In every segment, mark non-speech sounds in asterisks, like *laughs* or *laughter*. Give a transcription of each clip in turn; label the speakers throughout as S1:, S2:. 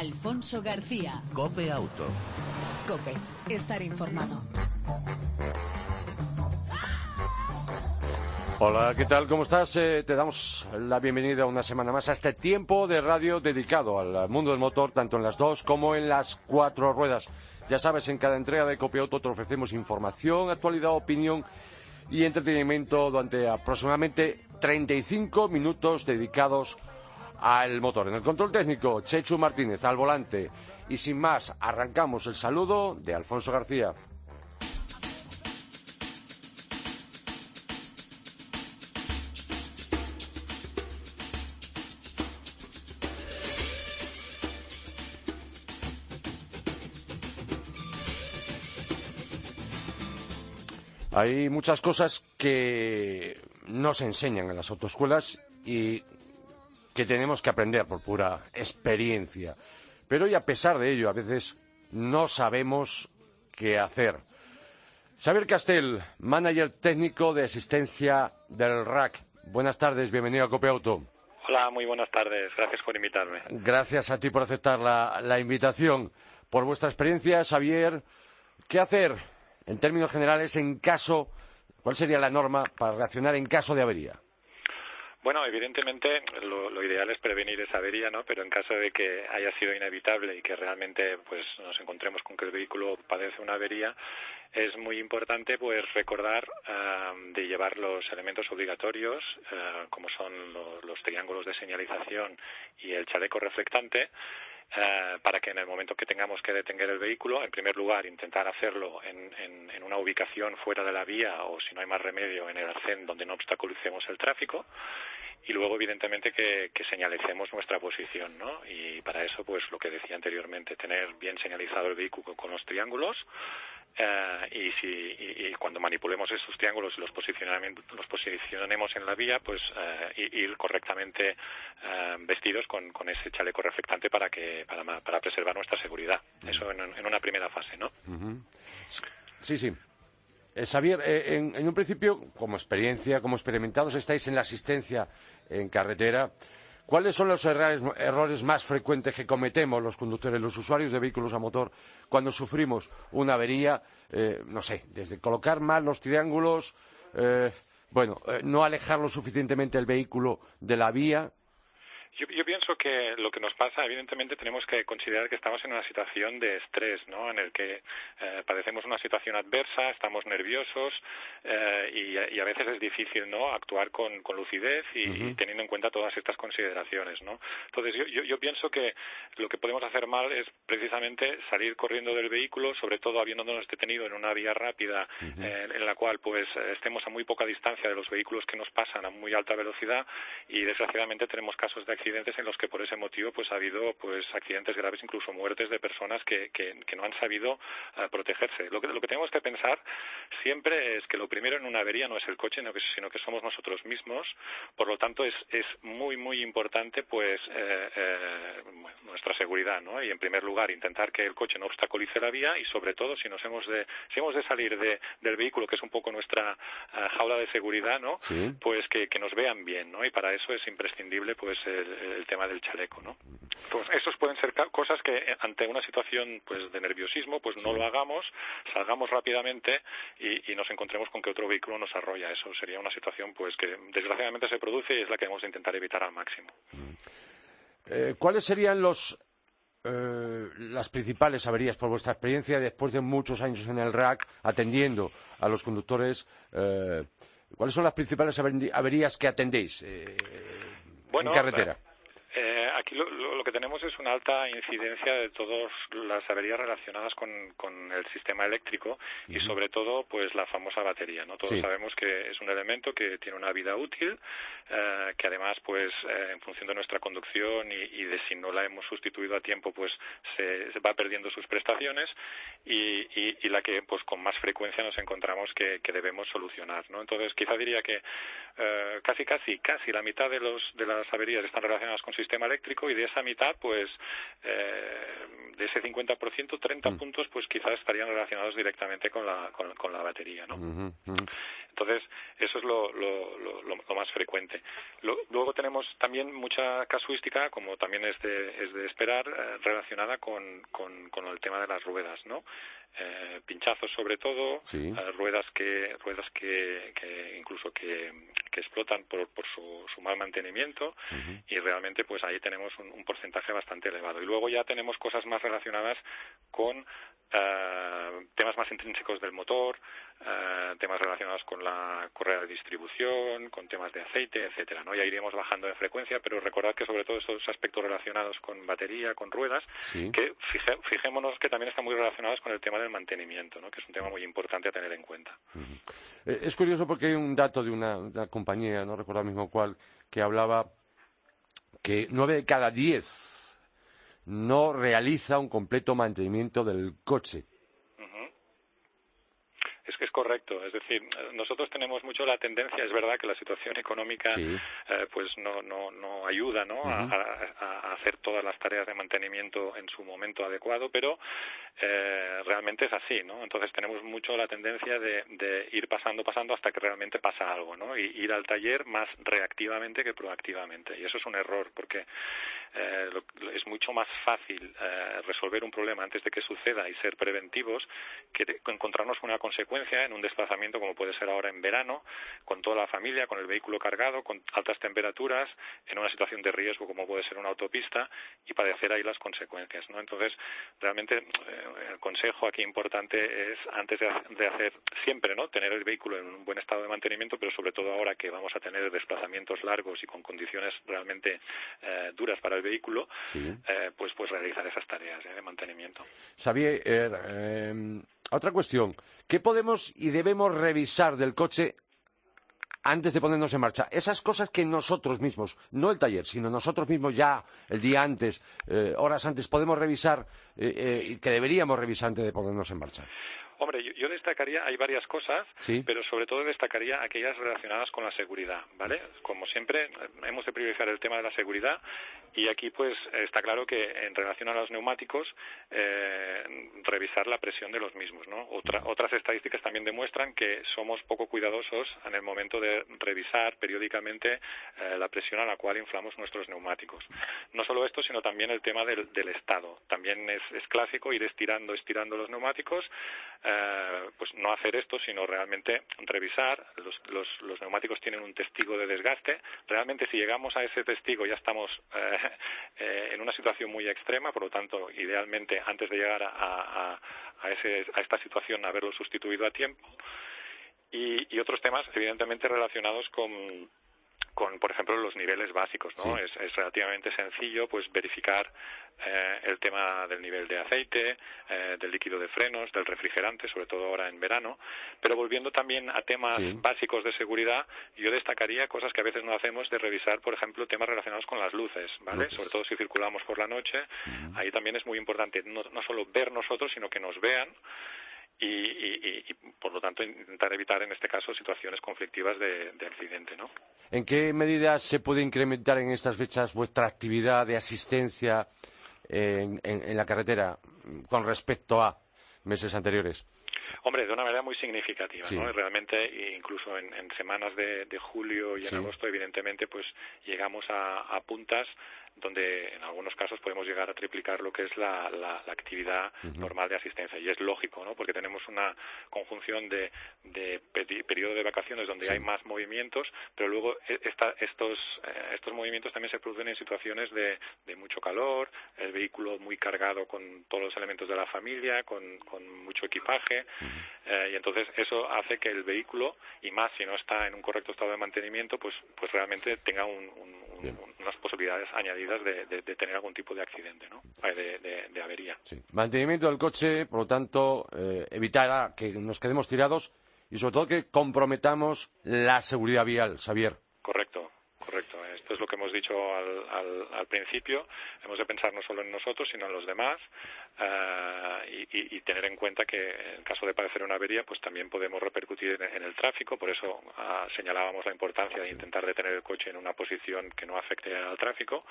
S1: Alfonso García.
S2: Cope Auto.
S1: Cope, estar informado.
S3: Hola, ¿qué tal? ¿Cómo estás? Eh, te damos la bienvenida una semana más a este tiempo de radio dedicado al mundo del motor, tanto en las dos como en las cuatro ruedas. Ya sabes, en cada entrega de Copia Auto te ofrecemos información, actualidad, opinión y entretenimiento durante aproximadamente 35 minutos dedicados al motor. En el control técnico, Chechu Martínez al volante. Y sin más, arrancamos el saludo de Alfonso García. Hay muchas cosas que no se enseñan en las autoescuelas y que tenemos que aprender por pura experiencia. Pero y a pesar de ello, a veces no sabemos qué hacer. Xavier Castel, manager técnico de asistencia del RAC. Buenas tardes, bienvenido a Copeauto.
S4: Hola, muy buenas tardes. Gracias por invitarme.
S3: Gracias a ti por aceptar la, la invitación. Por vuestra experiencia, Xavier, ¿qué hacer en términos generales en caso, cuál sería la norma para reaccionar en caso de avería?
S4: Bueno, evidentemente lo, ideal es prevenir esa avería, ¿no? Pero en caso de que haya sido inevitable y que realmente pues nos encontremos con que el vehículo padece una avería, es muy importante pues recordar de llevar los elementos obligatorios, eh, como son los triángulos de señalización y el chaleco reflectante, eh, para que en el momento que tengamos que detener el vehículo, en primer lugar, intentar hacerlo en, en, una ubicación fuera de la vía o, si no hay más remedio, en el arcén donde no obstaculicemos el tráfico y luego, evidentemente, que, que señalicemos nuestra posición, ¿no? Y para eso, pues lo que decía anteriormente, tener bien señalizado el vehículo con los triángulos, eh, y, si, y, y, cuando manipulemos esos triángulos y los, los posicionemos en la vía, pues eh, ir correctamente eh, vestidos con, con, ese chaleco reflectante para que para, para preservar nuestra seguridad. Eso en, en, una primera fase, ¿no?
S3: Uh -huh. Sí, sí. Eh, Xavier, eh, en, en, un principio, como experiencia, como experimentados estáis en la asistencia en carretera, ¿cuáles son los errores, más frecuentes que cometemos los conductores, los usuarios de vehículos a motor, cuando sufrimos una avería? Eh, no sé, desde colocar mal los triángulos, eh, bueno, no alejarlo suficientemente el vehículo de la vía,
S4: yo, yo, pienso que lo que nos pasa, evidentemente, tenemos que considerar que estamos en una situación de estrés, ¿no? En el que eh, padecemos una situación adversa, estamos nerviosos eh, y, y, a veces es difícil, ¿no? Actuar con, con lucidez y, uh -huh. y, teniendo en cuenta todas estas consideraciones, ¿no? Entonces, yo, yo, yo, pienso que lo que podemos hacer mal es precisamente salir corriendo del vehículo, sobre todo habiéndonos detenido en una vía rápida uh -huh. eh, en la cual, pues, estemos a muy poca distancia de los vehículos que nos pasan a muy alta velocidad y, desgraciadamente, tenemos casos de accidentes en los que por ese motivo pues ha habido pues accidentes graves incluso muertes de personas que, que, que no han sabido uh, protegerse lo que, lo que tenemos que pensar siempre es que lo primero en una avería no es el coche sino que, sino que somos nosotros mismos por lo tanto es, es muy muy importante pues eh, eh, nuestra seguridad ¿no? y en primer lugar intentar que el coche no obstaculice la vía y sobre todo si nos hemos de si hemos de salir de, del vehículo que es un poco nuestra uh, jaula de seguridad no
S3: sí.
S4: pues que, que nos vean bien no y para eso es imprescindible pues el, el tema del chaleco, ¿no? Pues esos pueden ser cosas que eh, ante una situación pues de nerviosismo pues no lo hagamos, salgamos rápidamente y, y, nos encontremos con que otro vehículo nos arrolla. Eso sería una situación pues que desgraciadamente se produce y es la que debemos de intentar evitar al máximo.
S3: Eh, ¿Cuáles serían los eh, las principales averías por vuestra experiencia después de muchos años en el RAC atendiendo a los conductores? Eh, ¿Cuáles son las principales averías que atendéis? Eh,
S4: bueno,
S3: en carretera.
S4: Aquí lo, lo, lo, que tenemos es una alta incidencia de todas las averías relacionadas con, con el sistema eléctrico uh -huh. y sobre todo pues la famosa batería. ¿no? Todos sí. sabemos que es un elemento que tiene una vida útil, eh, que además pues eh, en función de nuestra conducción y, y, de si no la hemos sustituido a tiempo pues se, se va perdiendo sus prestaciones y, y, y, la que pues con más frecuencia nos encontramos que, que debemos solucionar. ¿no? Entonces quizá diría que eh, casi casi casi la mitad de, los, de las averías están relacionadas con sistema eléctrico y de esa mitad, pues, eh, de ese 50%, 30 mm. puntos, pues quizás estarían relacionados directamente con la, con, con la batería, ¿no? Entonces, eso es lo, lo, más frecuente. luego tenemos también mucha casuística, como también es de, es de esperar, eh, relacionada con, con, con, el tema de las ruedas, ¿no? Eh, pinchazos sobre todo, eh, ruedas que ruedas que, que incluso que, explotan por, por su, su, mal mantenimiento y realmente pues ahí tenemos un, un, porcentaje bastante elevado. Y luego ya tenemos cosas más relacionadas con eh, temas más intrínsecos del motor, eh, temas relacionados con la correa de distribución, con temas de aceite, etcétera. ¿no? Ya iremos bajando de frecuencia, pero recordad que sobre todo estos aspectos relacionados con batería, con ruedas, que fijémonos que también están muy relacionados con el tema del mantenimiento, ¿no? que es un tema muy importante a tener en cuenta.
S3: Eh, es curioso porque hay un dato de una, compañía, no recuerdo mismo cuál, que hablaba que nueve de cada diez no realiza un completo mantenimiento del coche.
S4: Es que es correcto, es decir, nosotros tenemos mucho la tendencia, es verdad que la situación económica eh, pues no, no, no ayuda ¿no? a, hacer todas las tareas de mantenimiento en su momento adecuado, pero eh, realmente es así, ¿no? Entonces tenemos mucho la tendencia de, de, ir pasando, pasando hasta que realmente pasa algo, ¿no? Y ir al taller más reactivamente que proactivamente. Y eso es un error, porque eh, es mucho más fácil eh, resolver un problema antes de que suceda y ser preventivos que encontrarnos una consecuencia en un desplazamiento como puede ser ahora en verano, con toda la familia, con el vehículo cargado, con altas temperaturas, en una situación de riesgo como puede ser una autopista y padecer ahí las consecuencias. ¿no? Entonces, realmente eh, el consejo aquí importante es antes de, hacer siempre, ¿no? tener el vehículo en un buen estado de mantenimiento, pero sobre todo ahora que vamos a tener desplazamientos largos y con condiciones realmente duras para el vehículo, eh, pues, pues realizar esas tareas eh, de mantenimiento.
S3: Xavier, eh, otra cuestión. ¿Qué podemos y debemos revisar del coche antes de ponernos en marcha? Esas cosas que nosotros mismos, no el taller, sino nosotros mismos ya el día antes, horas antes, podemos revisar y que deberíamos revisar antes de ponernos en marcha.
S4: Hombre, yo, destacaría, hay varias cosas, pero sobre todo destacaría aquellas relacionadas con la seguridad, ¿vale? Como siempre, hemos de priorizar el tema de la seguridad y aquí pues está claro que en relación a los neumáticos, eh, revisar la presión de los mismos, ¿no? otras estadísticas también demuestran que somos poco cuidadosos en el momento de revisar periódicamente eh, la presión a la cual inflamos nuestros neumáticos. No solo esto, sino también el tema del, estado. También es, clásico ir estirando, estirando los neumáticos, eh, pues no hacer esto, sino realmente revisar. Los, los, neumáticos tienen un testigo de desgaste. Realmente, si llegamos a ese testigo, ya estamos eh, eh, en una situación muy extrema. Por lo tanto, idealmente, antes de llegar a, a, ese, a esta situación, haberlo sustituido a tiempo. Y, y otros temas, evidentemente, relacionados con con, por ejemplo, los niveles básicos, ¿no? Es, relativamente sencillo, pues, verificar eh, el tema del nivel de aceite, eh, del líquido de frenos, del refrigerante, sobre todo ahora en verano. Pero volviendo también a temas básicos de seguridad, yo destacaría cosas que a veces no hacemos de revisar, por ejemplo, temas relacionados con las luces, ¿vale? Sobre todo si circulamos por la noche, ahí también es muy importante no, no solo ver nosotros, sino que nos vean y, por lo tanto intentar evitar en este caso situaciones conflictivas de, accidente. ¿no?
S3: ¿En qué medida se puede incrementar en estas fechas vuestra actividad de asistencia en, la carretera con respecto a meses anteriores?
S4: Hombre, de una manera muy significativa, ¿no? Realmente, incluso en, semanas de, julio y en agosto, evidentemente, pues llegamos a puntas donde en algunos casos podemos llegar a triplicar lo que es la, la, actividad normal de asistencia. Y es lógico, ¿no? Porque tenemos una conjunción de, de periodo de vacaciones donde hay más movimientos, pero luego e, esta, estos, eh, estos movimientos también se producen en situaciones de, de, mucho calor, el vehículo muy cargado con todos los elementos de la familia, con, con mucho equipaje, eh, y entonces eso hace que el vehículo, y más si no está en un correcto estado de mantenimiento, pues, pues realmente tenga un, unas posibilidades añadidas de, tener algún tipo de accidente, ¿no? De, avería.
S3: Mantenimiento del coche, por lo tanto, eh, evitará que nos quedemos tirados y sobre todo que comprometamos la seguridad vial, Xavier.
S4: Hemos dicho al, principio. Hemos de pensar no solo en nosotros, sino en los demás eh, y, tener en cuenta que en caso de padecer una avería, pues también podemos repercutir en, el tráfico. Por eso ah, señalábamos la importancia de intentar detener el coche en una posición que no afecte al tráfico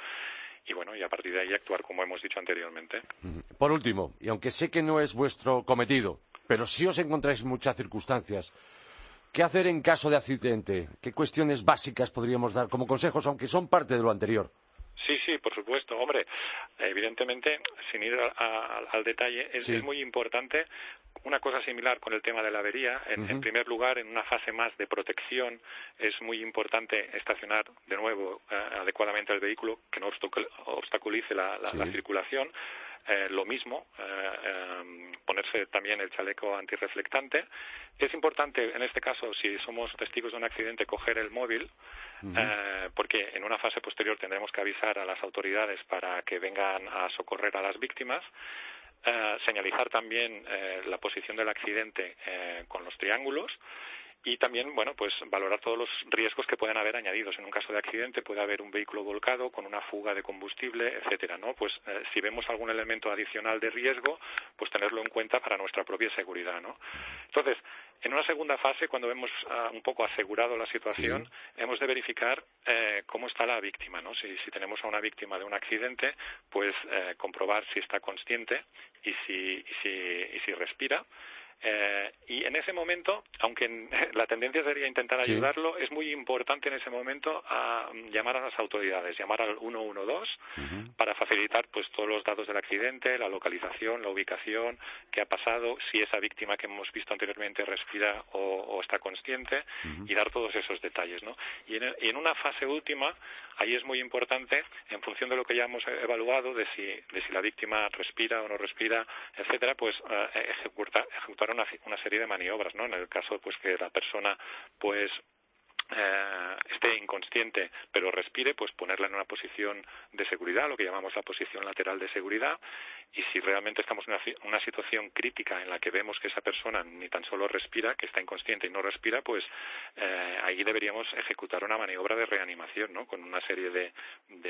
S4: y bueno, y a partir de ahí actuar como hemos dicho anteriormente.
S3: Por último, y aunque sé que no es vuestro cometido, pero si os encontráis muchas circunstancias ¿Qué hacer en caso de accidente? ¿Qué cuestiones básicas podríamos dar como consejos, aunque son parte de lo anterior?
S4: Sí, sí, por supuesto. Hombre, evidentemente, sin ir al detalle, es, muy importante una cosa similar con el tema de la avería. En, primer lugar, en una fase más de protección, es muy importante estacionar de nuevo eh, adecuadamente el vehículo, que no obstaculice la, circulación. Eh, lo mismo, eh, em, ponerse también el chaleco antirreflectante. Es importante, en este caso, si somos testigos de un accidente, coger el móvil, eh, porque en una fase posterior tendremos que avisar a las autoridades para que vengan a socorrer a las víctimas. señalizar también la posición del accidente con los triángulos y también, bueno, pues valorar todos los riesgos que pueden haber añadidos. En un caso de accidente puede haber un vehículo volcado con una fuga de combustible, etcétera, ¿no? Pues eh, si vemos algún elemento adicional de riesgo, pues tenerlo en cuenta para nuestra propia seguridad, ¿no? Entonces, en una segunda fase, cuando hemos ah, un poco asegurado la situación, hemos de verificar eh, cómo está la víctima, ¿no? Si, si, tenemos a una víctima de un accidente, pues eh, comprobar si está consciente y si, y si, y si respira eh, y en ese momento, aunque *laughs* la tendencia sería intentar ayudarlo, es muy importante en ese momento a mm, llamar a las autoridades, llamar al 112 para facilitar pues todos los datos del accidente, la localización, la ubicación, qué ha pasado, si esa víctima que hemos visto anteriormente respira o, está consciente y dar todos esos detalles, ¿no? Y en, en una fase última ahí es muy importante, en función de lo que ya hemos evaluado, de si, de si la víctima respira o no respira, etcétera, pues eh, ejecutar, ejecutar una, serie de maniobras, ¿no? En el caso, pues que la persona, pues eh, esté inconsciente pero respire, pues ponerla en una posición de seguridad, lo que llamamos la posición lateral de seguridad, y si realmente estamos en una, situación crítica en la que vemos que esa persona ni tan solo respira, que está inconsciente y no respira, pues eh, ahí deberíamos ejecutar una maniobra de reanimación, ¿no? Con una serie de,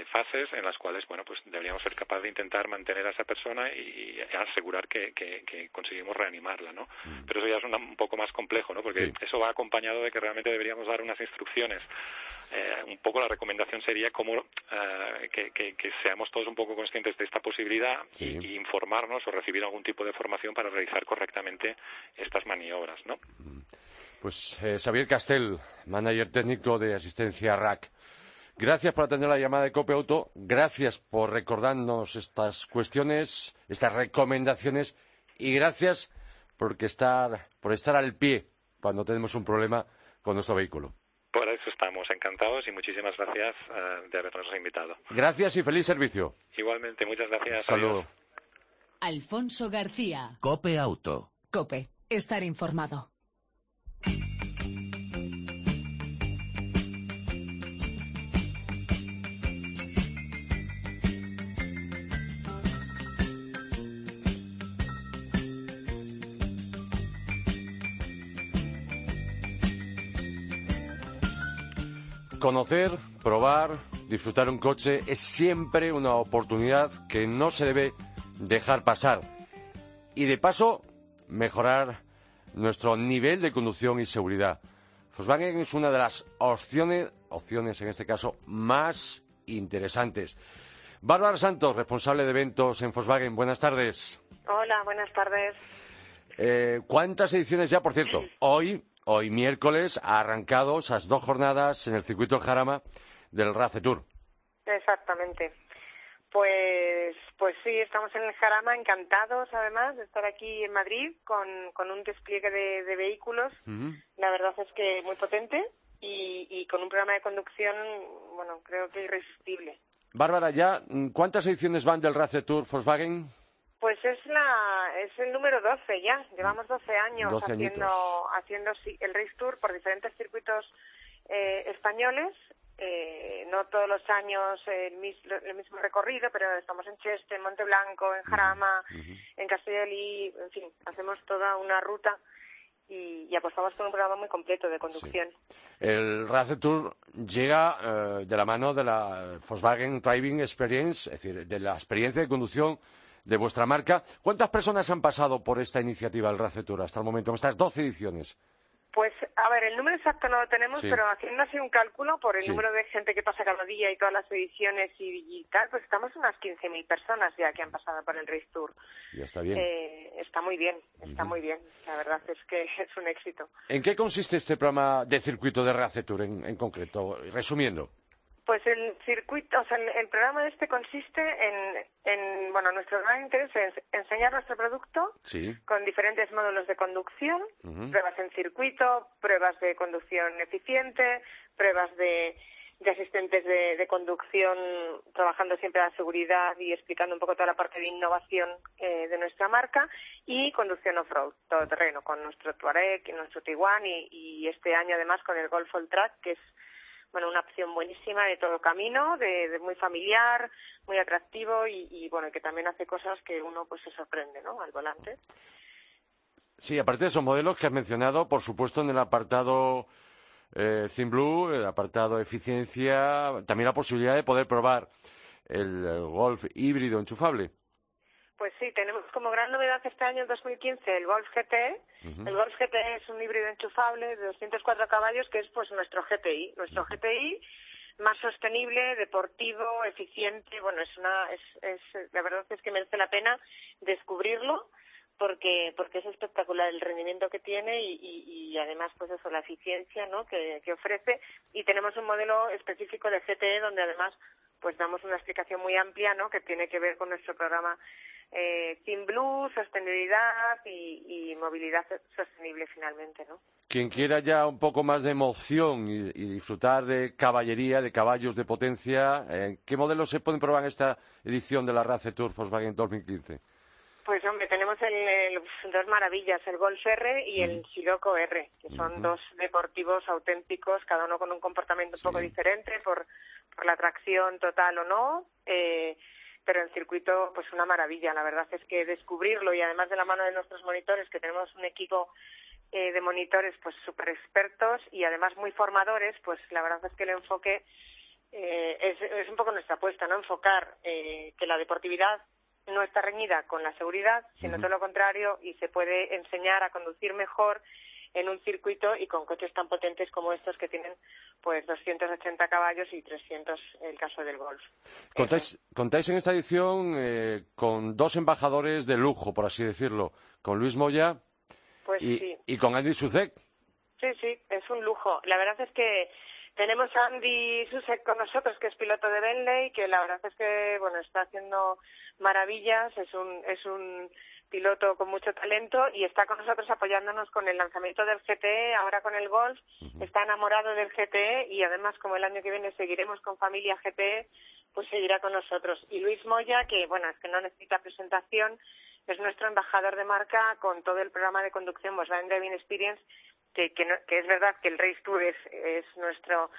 S4: fases en las cuales, bueno, pues deberíamos ser capaces de intentar mantener a esa persona y, asegurar que, conseguimos reanimarla, ¿no? Mm. Pero eso ya es un poco más complejo, ¿no? Porque eso va acompañado de que realmente deberíamos dar unas instrucciones. Eh, un poco la recomendación sería como eh, que, seamos todos un poco conscientes de esta posibilidad y, informarnos o recibir algún tipo de formación para realizar correctamente estas maniobras, ¿no?
S3: Pues eh, Xavier Castel, manager técnico de asistencia RAC. Gracias por atender la llamada de Cope Auto. Gracias por recordarnos estas cuestiones, estas recomendaciones y gracias por estar al pie cuando tenemos un problema con nuestro vehículo.
S4: Por eso estamos encantados y muchísimas gracias eh, de habernos invitado.
S3: Gracias y feliz servicio.
S4: Igualmente, muchas gracias.
S3: Saludos.
S1: Alfonso García.
S2: Cope Auto.
S1: Cope, estar informado.
S3: Conocer, probar, disfrutar un coche es siempre una oportunidad que no se debe dejar pasar. Y de paso, mejorar nuestro nivel de conducción y seguridad. Volkswagen es una de las opciones, opciones en este caso, más interesantes. Bárbara Santos, responsable de eventos en Volkswagen. Buenas tardes.
S5: Hola, buenas tardes.
S3: Eh, ¿Cuántas ediciones ya, por cierto? Hoy Hoy miércoles ha arrancado esas dos jornadas en el circuito del Jarama del Race Tour.
S5: Exactamente. Pues, pues sí, estamos en el Jarama encantados además de estar aquí en Madrid con, con un despliegue de, vehículos. La verdad es que muy potente y, y con un programa de conducción, bueno, creo que irresistible.
S3: Bárbara, ¿ya cuántas ediciones van del Race Tour Volkswagen?
S5: Pues es la es el número 12 ya. Llevamos 12 años haciendo haciendo el Race Tour por diferentes circuitos eh, españoles. Eh, no todos los años el, mismo recorrido, pero estamos en Cheste, en Monteblanco, en Jarama, en Castellolí, en fin, hacemos toda una ruta y, apostamos por un programa muy completo de conducción.
S3: El Race Tour llega eh, de la mano de la Volkswagen Driving Experience, es decir, de la experiencia de conducción de vuestra marca. ¿Cuántas personas han pasado por esta iniciativa, el Racetura, hasta el momento, en estas 12 ediciones?
S5: Pues, a ver, el número exacto no lo tenemos, pero haciendo así un cálculo por el número de gente que pasa cada día y todas las ediciones y, tal, pues estamos unas 15.000 personas ya que han pasado por el Race Tour.
S3: Ya está bien.
S5: Eh, está muy bien, está muy bien. La verdad es que *laughs* es un éxito.
S3: ¿En qué consiste este programa de circuito de Race Tour en concreto? Resumiendo.
S5: Pues el circuito, o sea, el, programa este consiste en, en, bueno, nuestro gran interés es enseñar nuestro producto con diferentes módulos de conducción, pruebas en circuito, pruebas de conducción eficiente, pruebas de, de asistentes de, de, conducción trabajando siempre la seguridad y explicando un poco toda la parte de innovación eh, de nuestra marca y conducción off-road, todo terreno, con nuestro Touareg nuestro Tiguan y, y este año además con el Golf All Track, que es bueno, una opción buenísima de todo camino, de, muy familiar, muy atractivo y, bueno, que también hace cosas que uno pues se sorprende, ¿no? Al volante.
S3: Sí, aparte de esos modelos que has mencionado, por supuesto, en el apartado eh, Blue, el apartado eficiencia, también la posibilidad de poder probar el Golf híbrido enchufable.
S5: Pues sí, tenemos como gran novedad este año, el 2015, el Golf GT. El Golf GT es un híbrido enchufable de 204 caballos que es pues nuestro GTI. Nuestro GTI más sostenible, deportivo, eficiente. Bueno, es una, es, es, la verdad es que merece la pena descubrirlo porque porque es espectacular el rendimiento que tiene y, y, y además pues eso la eficiencia ¿no? que, que ofrece y tenemos un modelo específico de GTE donde además pues damos una explicación muy amplia ¿no? que tiene que ver con nuestro programa eh, Team Blue, sostenibilidad y, movilidad sostenible finalmente, ¿no?
S3: Quien quiera ya un poco más de emoción y, disfrutar de caballería, de caballos de potencia, eh, ¿qué modelos se pueden probar en esta edición de la Race Tour Volkswagen 2015?
S5: Pues hombre, tenemos el, dos maravillas, el Golf R y el Sirocco R, que son dos deportivos auténticos, cada uno con un comportamiento un poco diferente por, por la tracción total o no. Eh, pero en circuito pues una maravilla. La verdad es que descubrirlo y además de la mano de nuestros monitores, que tenemos un equipo eh, de monitores pues súper expertos y además muy formadores, pues la verdad es que el enfoque eh, es, es un poco nuestra apuesta, ¿no? Enfocar eh, que la deportividad no está reñida con la seguridad, sino todo lo contrario y se puede enseñar a conducir mejor en un circuito y con coches tan potentes como estos que tienen pues 280 caballos y 300 el caso del Golf.
S3: Contáis, en esta edición eh, con dos embajadores de lujo, por así decirlo, con Luis Moya
S5: pues y,
S3: y con Andy Suzek.
S5: Sí, sí, es un lujo. La verdad es que tenemos a Andy Susek con nosotros, que es piloto de Bentley, que la verdad es que bueno está haciendo maravillas, es un es un piloto con mucho talento y está con nosotros apoyándonos con el lanzamiento del GTE, ahora con el Golf, está enamorado del GTE y además como el año que viene seguiremos con familia GTE, pues seguirá con nosotros. Y Luis Moya, que bueno, es que no necesita presentación, es nuestro embajador de marca con todo el programa de conducción Volkswagen Driving Experience, que, que, que es verdad que el Race Tour es, es nuestro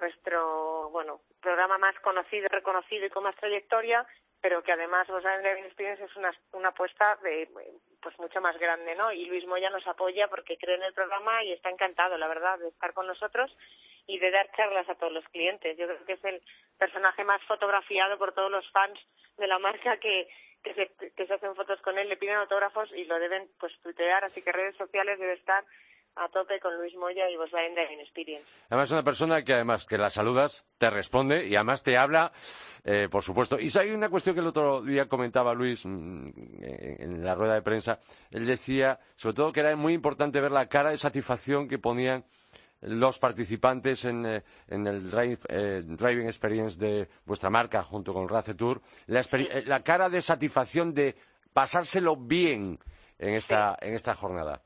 S5: nuestro bueno programa más conocido, reconocido y con más trayectoria pero que además Volkswagen Driving Experience es una, una apuesta de, pues mucho más grande, ¿no? Y Luis Moya nos apoya porque cree en el programa y está encantado, la verdad, de estar con nosotros y de dar charlas a todos los clientes. Yo creo que es el personaje más fotografiado por todos los fans de la marca que, que se, que se hacen fotos con él, le piden autógrafos y lo deben pues tuitear, así que redes sociales debe estar a tope con Luis Moya y Volkswagen Driving Experience.
S3: Además es una persona que además que la saludas, te responde y además te habla, eh, por supuesto. Y hay una cuestión que el otro día comentaba Luis mm, en la rueda de prensa. Él decía, sobre todo, que era muy importante ver la cara de satisfacción que ponían los participantes en, eh, el eh, Driving Experience de vuestra marca junto con Race Tour, la, cara de satisfacción de pasárselo bien en esta jornada.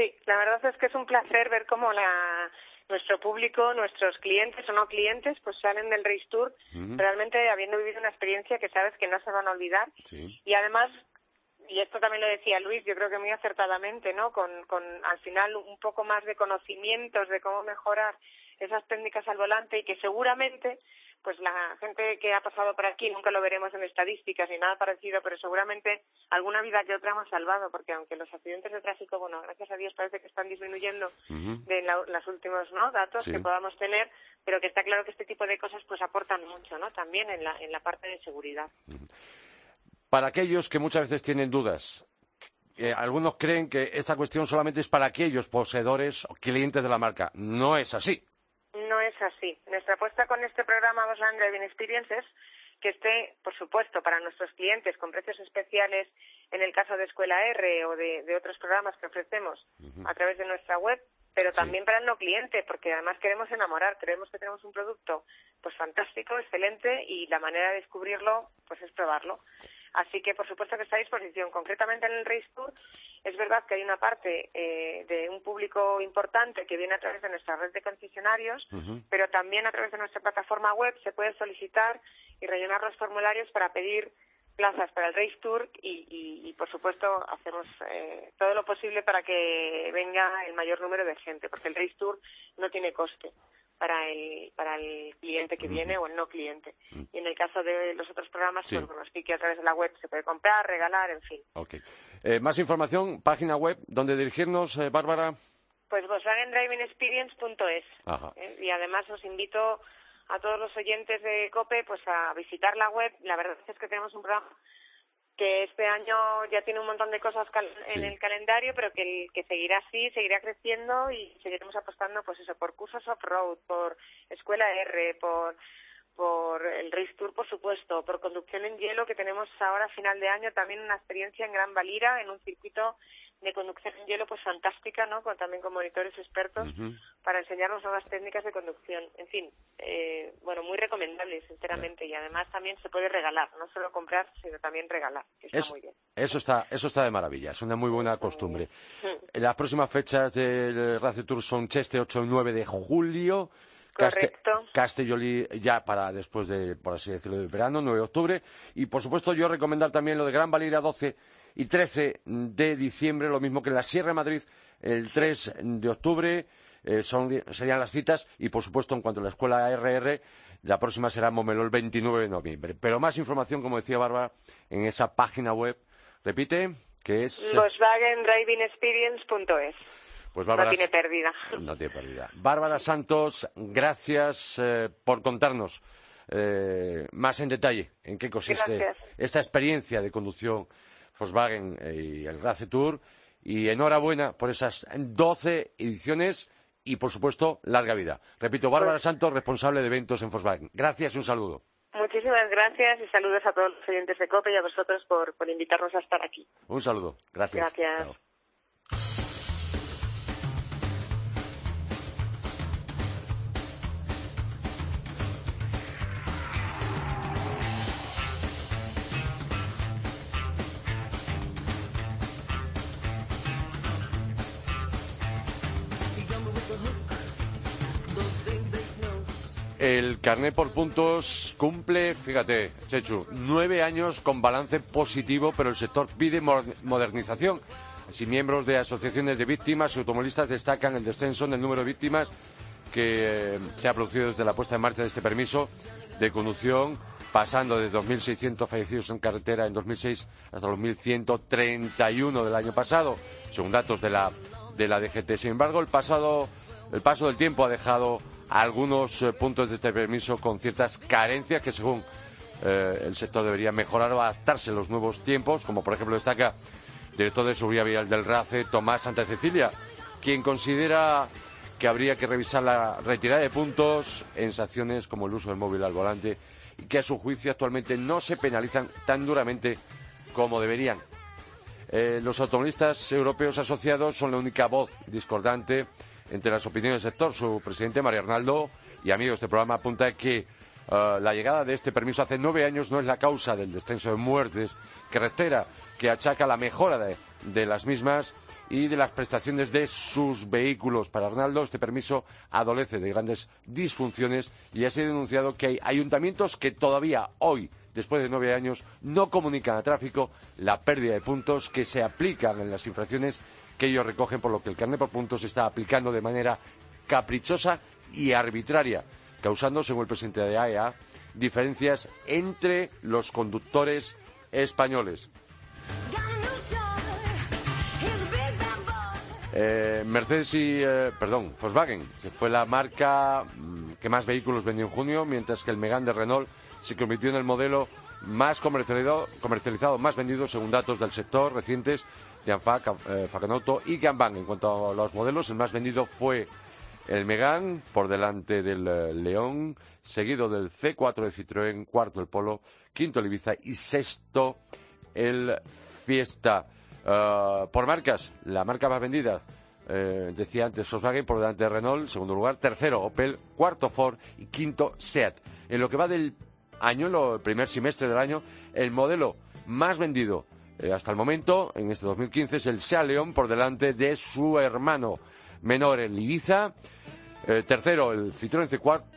S5: Sí, la verdad es que es un placer ver cómo la, nuestro público, nuestros clientes o no clientes, pues salen del Race Tour realmente habiendo vivido una experiencia que sabes que no se van a olvidar. Y además, y esto también lo decía Luis, yo creo que muy acertadamente, ¿no? Con, con al final un poco más de conocimientos de cómo mejorar esas técnicas al volante y que seguramente pues la gente que ha pasado por aquí nunca lo veremos en estadísticas ni nada parecido, pero seguramente alguna vida que otra hemos salvado, porque aunque los accidentes de tráfico, bueno, gracias a Dios parece que están disminuyendo de los últimos ¿no? datos que podamos tener, pero que está claro que este tipo de cosas pues aportan mucho, ¿no? También en la, en la parte de seguridad.
S3: Para aquellos que muchas veces tienen dudas, algunos creen que esta cuestión solamente es para aquellos poseedores o clientes de la marca. No es así.
S5: Es así. Nuestra apuesta con este programa Bosland Driving Experience es que esté, por supuesto, para nuestros clientes con precios especiales en el caso de Escuela R o de, otros programas que ofrecemos a través de nuestra web, pero también para el no cliente, porque además queremos enamorar, creemos que tenemos un producto pues fantástico, excelente y la manera de descubrirlo pues es probarlo. Así que, por supuesto, que está a disposición. Concretamente en el Race Tour, es verdad que hay una parte eh, de un público importante que viene a través de nuestra red de concesionarios, pero también a través de nuestra plataforma web se puede solicitar y rellenar los formularios para pedir plazas para el Race Tour y, por supuesto, hacemos eh, todo lo posible para que venga el mayor número de gente, porque el Race Tour no tiene coste para el, para el cliente que viene o el no cliente. Y en el caso de los otros programas, pues bueno, sí que a través de la web se puede comprar, regalar, en fin.
S3: Ok. Eh, más información, página web, ¿dónde dirigirnos, eh, Bárbara?
S5: Pues VolkswagenDrivingExperience.es. ¿eh? Y además os invito a todos los oyentes de COPE pues a visitar la web. La verdad es que tenemos un programa que este año ya tiene un montón de cosas en el calendario, pero que, que seguirá así, seguirá creciendo y seguiremos apostando, pues eso, por cursos off-road, por escuela R, por por el Race Tour, por supuesto, por conducción en hielo, que tenemos ahora a final de año también una experiencia en Gran Valira, en un circuito de conducción en hielo pues fantástica, ¿no? Con, también con monitores expertos para enseñarnos nuevas técnicas de conducción. En fin, eh, bueno, muy recomendable, sinceramente, y además también se puede regalar, no solo comprar, sino también regalar, que está muy bien.
S3: Eso está, eso está de maravilla, es una muy buena costumbre. *laughs* Las próximas fechas del Race Tour son Cheste 8 y 9 de julio.
S5: Correcto.
S3: Castelloli ya para después de, por así decirlo, del verano, 9 de octubre. Y por supuesto yo recomendar también lo de Gran Valira 12 y 13 de diciembre, lo mismo que en la Sierra de Madrid el 3 de octubre. Eh, serían las citas y, por supuesto, en cuanto a la escuela RR, la próxima será Momelo el 29 de noviembre. Pero más información, como decía Bárbara, en esa página web. Repite, que es...
S5: VolkswagenDrivingExperience.es.
S3: Pues Bárbara,
S5: no tiene pérdida.
S3: No tiene pérdida. Bárbara Santos, gracias eh, por contarnos eh, más en detalle en qué consiste esta experiencia de conducción Volkswagen y el Race Tour. Y enhorabuena por esas 12 ediciones y, por supuesto, larga vida. Repito, Bárbara pues Santos, responsable de eventos en Volkswagen. Gracias y un saludo.
S5: Muchísimas gracias y saludos a todos los oyentes de COPE y a vosotros por, invitarnos a estar aquí.
S3: Un saludo. Gracias.
S5: Gracias.
S3: El carnet por puntos cumple, fíjate, Chechu, nueve años con balance positivo, pero el sector pide modernización. Así, miembros de asociaciones de víctimas y automovilistas destacan el descenso en el número de víctimas que eh, se ha producido desde la puesta en marcha de este permiso de conducción, pasando de 2.600 fallecidos en carretera en 2006 hasta los 1.131 del año pasado, según datos de la, de la DGT. Sin embargo, el, pasado, el paso del tiempo ha dejado algunos eh, puntos de este permiso con ciertas carencias que según eh, el sector debería mejorar o adaptarse a los nuevos tiempos, como por ejemplo destaca el director de Seguridad Vial del RACE, Tomás Santa Cecilia, quien considera que habría que revisar la retirada de puntos en sanciones como el uso del móvil al volante y que a su juicio actualmente no se penalizan tan duramente como deberían. Eh, los automovilistas europeos asociados son la única voz discordante entre las opiniones del sector. Su presidente, María Arnaldo, y amigos de este programa, apunta que eh, la llegada de este permiso hace nueve años no es la causa del descenso de muertes que reitera, que achaca la mejora de, las mismas y de las prestaciones de sus vehículos. Para Arnaldo, este permiso adolece de grandes disfunciones y ha sido denunciado que hay ayuntamientos que todavía hoy, después de nueve años, no comunican a tráfico la pérdida de puntos que se aplican en las infracciones que ellos recogen, por lo que el carnet por puntos se está aplicando de manera caprichosa y arbitraria, causando, según el presidente de AEA, diferencias entre los conductores españoles. Eh, Mercedes y, eh, perdón, Volkswagen, que fue la marca mm, que más vehículos vendió en junio, mientras que el Megane de Renault se convirtió en el modelo más comercializado, comercializado, más vendido según datos del sector recientes de Anfac, eh, y Gambang. En cuanto a los modelos, el más vendido fue el Megan, por delante del eh, León, seguido del C4 de Citroën, cuarto el Polo, quinto el Ibiza y sexto el Fiesta. Eh, por marcas, la marca más vendida, decía antes Volkswagen, por delante de Renault, segundo lugar, tercero Opel, cuarto Ford y quinto Seat. En lo que va del año, el primer semestre del año, el modelo más vendido eh, hasta el momento, en este 2015, es el Sea León por delante de su hermano menor, el Ibiza. Tercero, el Citroën C4,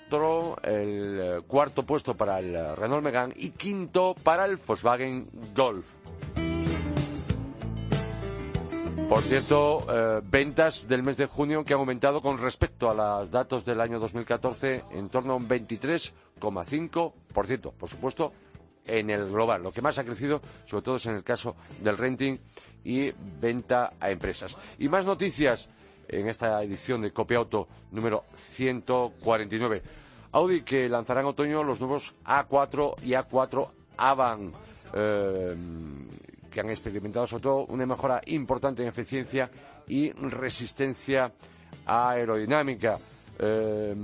S3: el eh, cuarto puesto para el Renault Megane y quinto para el Volkswagen Golf. Por cierto, ventas del mes de junio que han aumentado con respecto a los datos del año 2014 en torno a un 23,5%. Por supuesto, en el global. Lo que más ha crecido, sobre todo, es en el caso del renting y venta a empresas. Y más noticias en esta edición de Copia Auto número 149. Audi que lanzará en otoño los nuevos A4 y A4 Avan, eh, que han experimentado sobre todo una mejora importante en eficiencia y resistencia aerodinámica. Eh,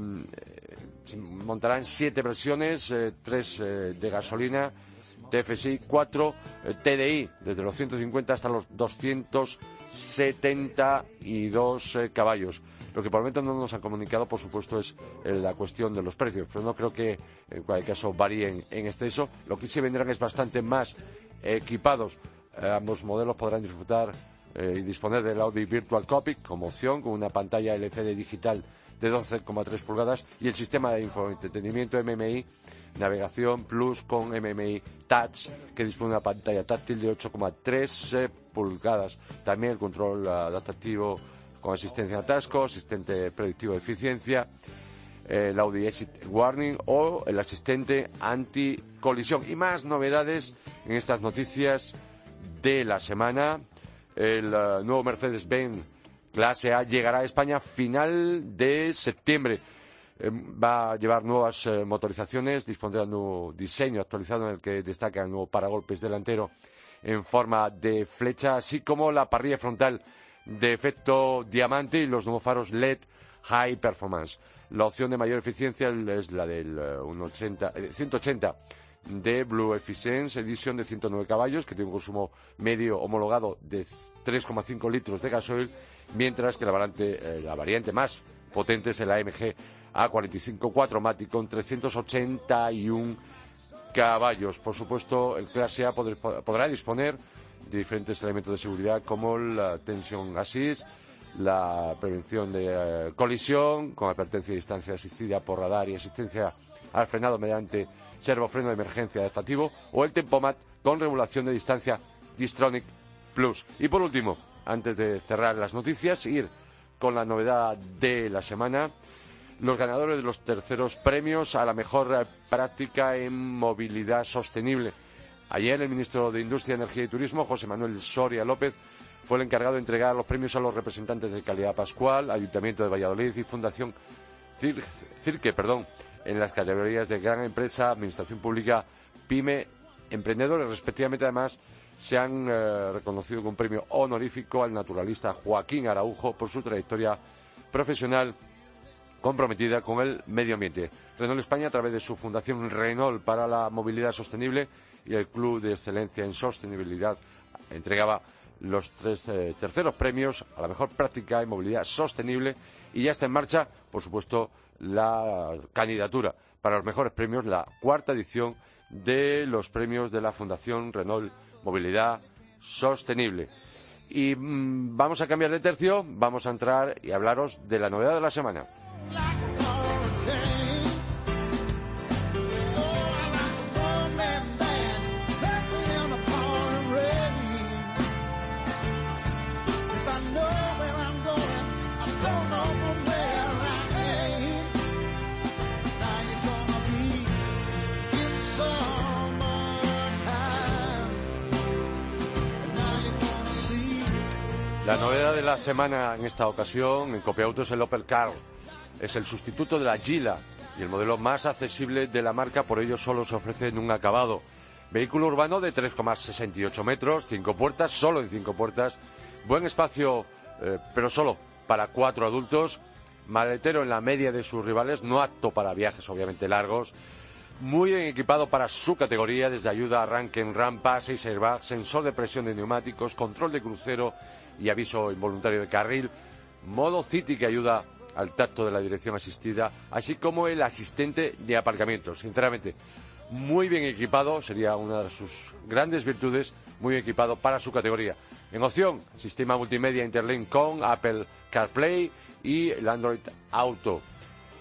S3: montarán siete versiones, eh, tres eh, de gasolina, TFSI, cuatro TDI, desde los 150 hasta los 272 caballos. Lo que por el momento no nos han comunicado, por supuesto, es la cuestión de los precios, pero no creo que en cualquier caso varíen en exceso. Lo que sí vendrán es bastante más equipados. Ambos modelos podrán disfrutar y disponer del Audi Virtual Cockpit como opción, con una pantalla LCD digital de 12,3 pulgadas y el sistema de infoentretenimiento MMI Navegación Plus con MMI Touch que dispone de una pantalla táctil de 8,3 eh, pulgadas. También el control adaptativo con asistencia a atasco, asistente predictivo de eficiencia, el Audi Exit Warning o el asistente anti-colisión. Y más novedades en estas noticias de la semana. El eh, nuevo Mercedes-Benz Clase A llegará a España final de septiembre. Em, va a llevar nuevas eh, motorizaciones, dispondrá de un diseño actualizado en el que destaca el nuevo paragolpes delantero en forma de flecha, así como la parrilla frontal de efecto diamante y los nuevos faros LED High Performance. La opción de mayor eficiencia es la del 180, eh, 180 eh, de Blue Efficiency Edition de 109 caballos, que tiene un consumo medio homologado de 3,5 litros de gasoil mientras que la variante, eh, la variante más potente es el AMG A45 4MATIC con 381 caballos. Por supuesto, el clase A podrá disponer de diferentes elementos de seguridad como la tensión assist, la prevención de eh, colisión con advertencia de distancia asistida por radar y asistencia al frenado mediante servofreno de emergencia adaptativo o el Tempomat con regulación de distancia Distronic Plus. Y por último, antes de cerrar las noticias, ir con la novedad de la semana. Los ganadores de los terceros premios a la mejor práctica en movilidad sostenible. Ayer el ministro de Industria, Energía y Turismo, José Manuel Soria López, fue el encargado de entregar los premios a los representantes de Calidad Pascual, Ayuntamiento de Valladolid y Fundación Cirque, perdón, en las categorías de gran empresa, administración pública, pyme, emprendedores, respectivamente, además se han eh, reconocido con un premio honorífico al naturalista Joaquín Araujo por su trayectoria profesional comprometida con el medio ambiente. Renault España, a través de su fundación Renault para la Movilidad Sostenible y el Club de Excelencia en Sostenibilidad, entregaba los tres eh, terceros premios a la mejor práctica en movilidad sostenible y ya está en marcha, por supuesto, la candidatura para los mejores premios, la cuarta edición de los premios de la Fundación Renault movilidad sostenible. Y mm, vamos a cambiar de tercio, vamos a entrar y hablaros de la novedad de la semana. Novedad de la semana en esta ocasión en Copiauto es el Opel Car. Es el sustituto de la Gila y el modelo más accesible de la marca, por ello solo se ofrece en un acabado. Vehículo urbano de 3,68 metros, cinco puertas, solo en cinco puertas. Buen espacio, eh, pero solo para cuatro adultos. Maletero en la media de sus rivales, no apto para viajes obviamente largos. Muy bien equipado para su categoría, desde ayuda, arranque en rampa, seis airbags, sensor de presión de neumáticos, control de crucero y aviso involuntario de carril. Modo City que ayuda al tacto de la dirección asistida, así como el asistente de aparcamiento. Sinceramente, muy bien equipado, sería una de sus grandes virtudes, muy equipado para su categoría. En opción, sistema multimedia Interlink con Apple CarPlay y el Android Auto.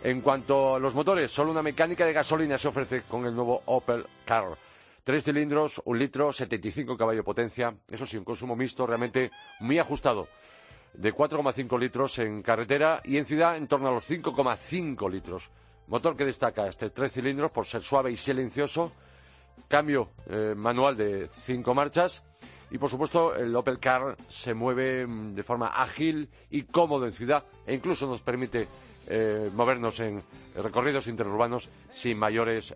S3: En cuanto a los motores, solo una mecánica de gasolina se ofrece con el nuevo Opel Car. Tres cilindros, un litro, 75 caballos de potencia. Eso sí, un consumo mixto realmente muy ajustado. De 4,5 litros en carretera y en ciudad en torno a los 5,5 litros. Motor que destaca este tres cilindros por ser suave y silencioso. Cambio eh, manual de cinco marchas. Y por supuesto el Opel Car se mueve mm, de forma ágil y cómodo en ciudad e incluso nos permite eh, movernos en recorridos interurbanos sin mayores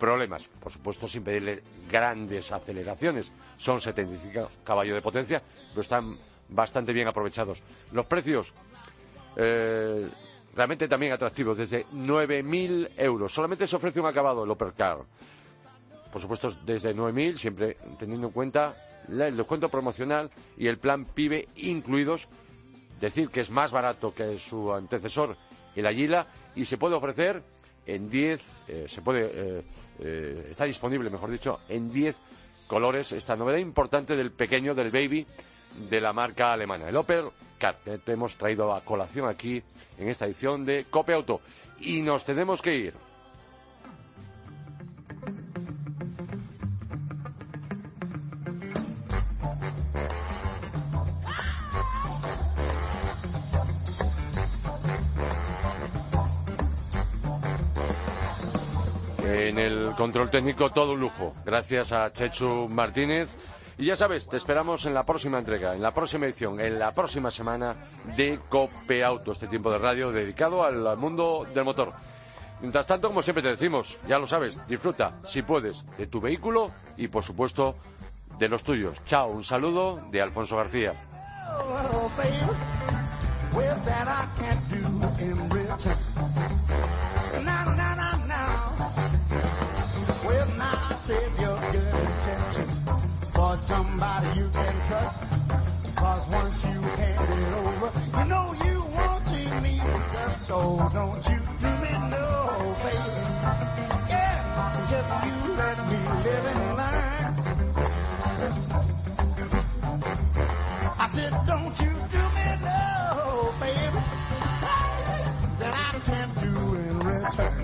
S3: problemas. Por supuesto sin pedirle grandes aceleraciones. Son 75 caballos de potencia, pero están bastante bien aprovechados. Los precios. Eh, realmente también atractivo, desde 9.000 euros. Solamente se ofrece un acabado, el Opel Car. Por supuesto, desde 9.000, siempre teniendo en cuenta el descuento promocional y el plan PIBE incluidos. Decir que es más barato que su antecesor, el Aguila, y se puede ofrecer en 10, eh, se puede, eh, eh, está disponible, mejor dicho, en 10 colores esta novedad importante del pequeño, del baby, de la marca alemana, el Opel Cat. Te hemos traído a colación aquí en esta edición de Cope Auto. Y nos tenemos que ir. El control técnico todo un lujo. Gracias a Chechu Martínez y ya sabes, te esperamos en la próxima entrega, en la próxima edición, en la próxima semana de Cope Auto, este tiempo de radio dedicado al mundo del motor. Mientras tanto, como siempre te decimos, ya lo sabes, disfruta, si puedes, de tu vehículo y, por supuesto, de los tuyos. Chao, un saludo de Alfonso García. save your good intentions for somebody you can trust. Cause once you hand it over, you know you won't see me. So don't you do me no favor. Yeah, just you
S6: let me live in line. I said, don't you do me no favor that I can't do in return.